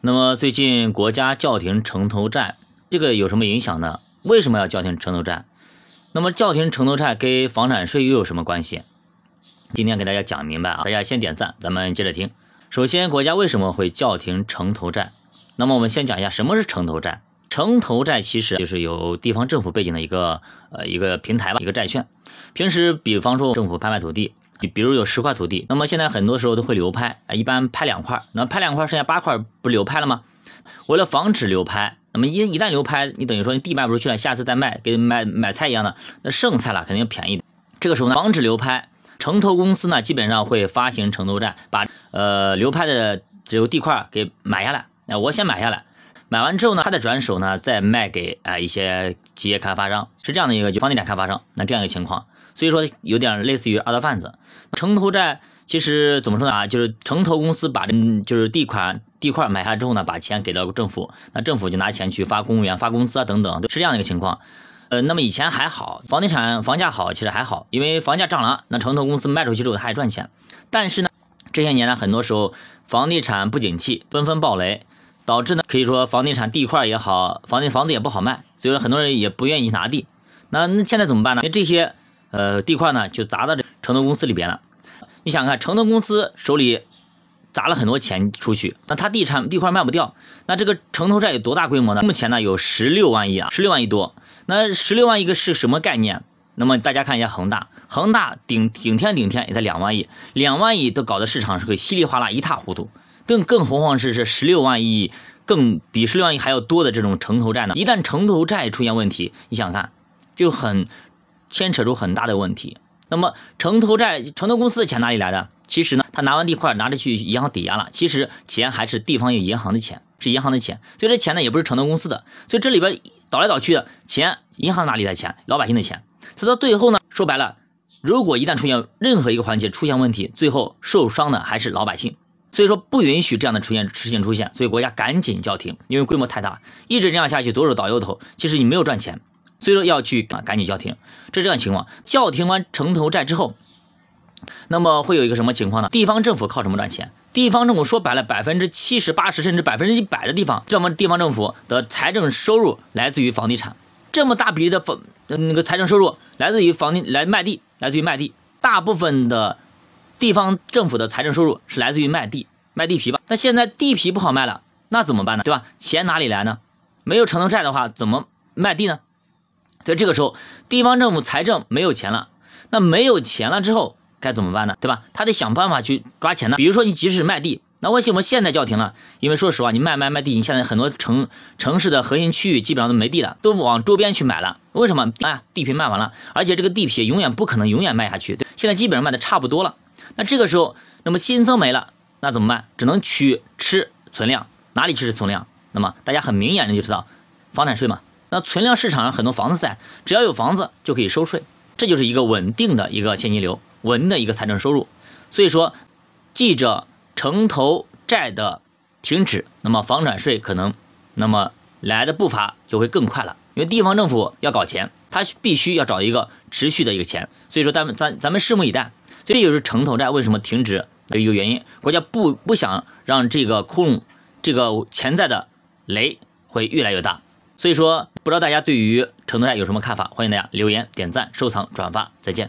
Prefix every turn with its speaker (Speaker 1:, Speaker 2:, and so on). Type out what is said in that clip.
Speaker 1: 那么最近国家叫停城投债，这个有什么影响呢？为什么要叫停城投债？那么叫停城投债跟房产税又有什么关系？今天给大家讲明白啊！大家先点赞，咱们接着听。首先，国家为什么会叫停城投债？那么我们先讲一下什么是城投债。城投债其实就是有地方政府背景的一个呃一个平台吧，一个债券。平时比方说政府拍卖土地，你比如有十块土地，那么现在很多时候都会流拍啊，一般拍两块，那拍两块剩下八块不流拍了吗？为了防止流拍，那么一一旦流拍，你等于说你地卖不出去了，下次再卖跟买买菜一样的，那剩菜了肯定便宜。这个时候呢，防止流拍，城投公司呢基本上会发行城投债，把呃流拍的这个地块给买下来，那我先买下来。买完之后呢，他再转手呢，再卖给啊一些企业开发商，是这样的一个就房地产开发商，那这样一个情况，所以说有点类似于二道贩子。城投债其实怎么说呢啊，就是城投公司把这就是地块地块买下之后呢，把钱给到政府，那政府就拿钱去发公务员、发工资啊等等，是这样的一个情况。呃，那么以前还好，房地产房价好，其实还好，因为房价涨了，那城投公司卖出去之后他还赚钱。但是呢，这些年呢，很多时候房地产不景气，纷纷暴雷。导致呢，可以说房地产地块也好，房地房子也不好卖，所以说很多人也不愿意拿地。那那现在怎么办呢？那这些呃地块呢，就砸到这城投公司里边了。你想看，城投公司手里砸了很多钱出去，那他地产地块卖不掉，那这个城投债有多大规模呢？目前呢有十六万亿啊，十六万亿多。那十六万亿个是什么概念？那么大家看一下恒大，恒大顶顶天顶天也才两万亿，两万亿都搞得市场是个稀里哗啦一塌糊涂。更更何况是是十六万亿，更比十六万亿还要多的这种城投债呢？一旦城投债出现问题，你想看，就很牵扯出很大的问题。那么城投债，城投公司的钱哪里来的？其实呢，他拿完地块拿着去银行抵押了，其实钱还是地方有银行的钱，是银行的钱，所以这钱呢也不是城投公司的，所以这里边倒来倒去的钱，银行哪里的钱？老百姓的钱。所以到最后呢，说白了，如果一旦出现任何一个环节出现问题，最后受伤的还是老百姓。所以说不允许这样的出现事情出现，所以国家赶紧叫停，因为规模太大，一直这样下去，左手倒油头，其实你没有赚钱，所以说要去啊赶紧叫停，这这样情况。叫停完城投债之后，那么会有一个什么情况呢？地方政府靠什么赚钱？地方政府说白了，百分之七十八十甚至百分之一百的地方，这么地方政府的财政收入来自于房地产，这么大比例的房那个财政收入来自于房地来卖地，来自于卖地，大部分的。地方政府的财政收入是来自于卖地、卖地皮吧？那现在地皮不好卖了，那怎么办呢？对吧？钱哪里来呢？没有城投债的话，怎么卖地呢？所以这个时候，地方政府财政没有钱了，那没有钱了之后该怎么办呢？对吧？他得想办法去抓钱呢。比如说，你即使卖地，那为什么现在叫停了？因为说实话，你卖卖卖地，你现在很多城城市的核心区域基本上都没地了，都往周边去买了。为什么？啊，地皮卖完了，而且这个地皮永远不可能永远卖下去，对，现在基本上卖的差不多了。那这个时候，那么新增没了，那怎么办？只能去吃存量，哪里吃存量？那么大家很明眼的就知道，房产税嘛。那存量市场上很多房子在，只要有房子就可以收税，这就是一个稳定的一个现金流，稳的一个财政收入。所以说，记着城投债的停止，那么房产税可能那么来的步伐就会更快了，因为地方政府要搞钱，他必须要找一个持续的一个钱。所以说，咱们咱咱们拭目以待。这就是城投债为什么停止的一个原因，国家不不想让这个窟窿，这个潜在的雷会越来越大。所以说，不知道大家对于城投债有什么看法？欢迎大家留言、点赞、收藏、转发，再见。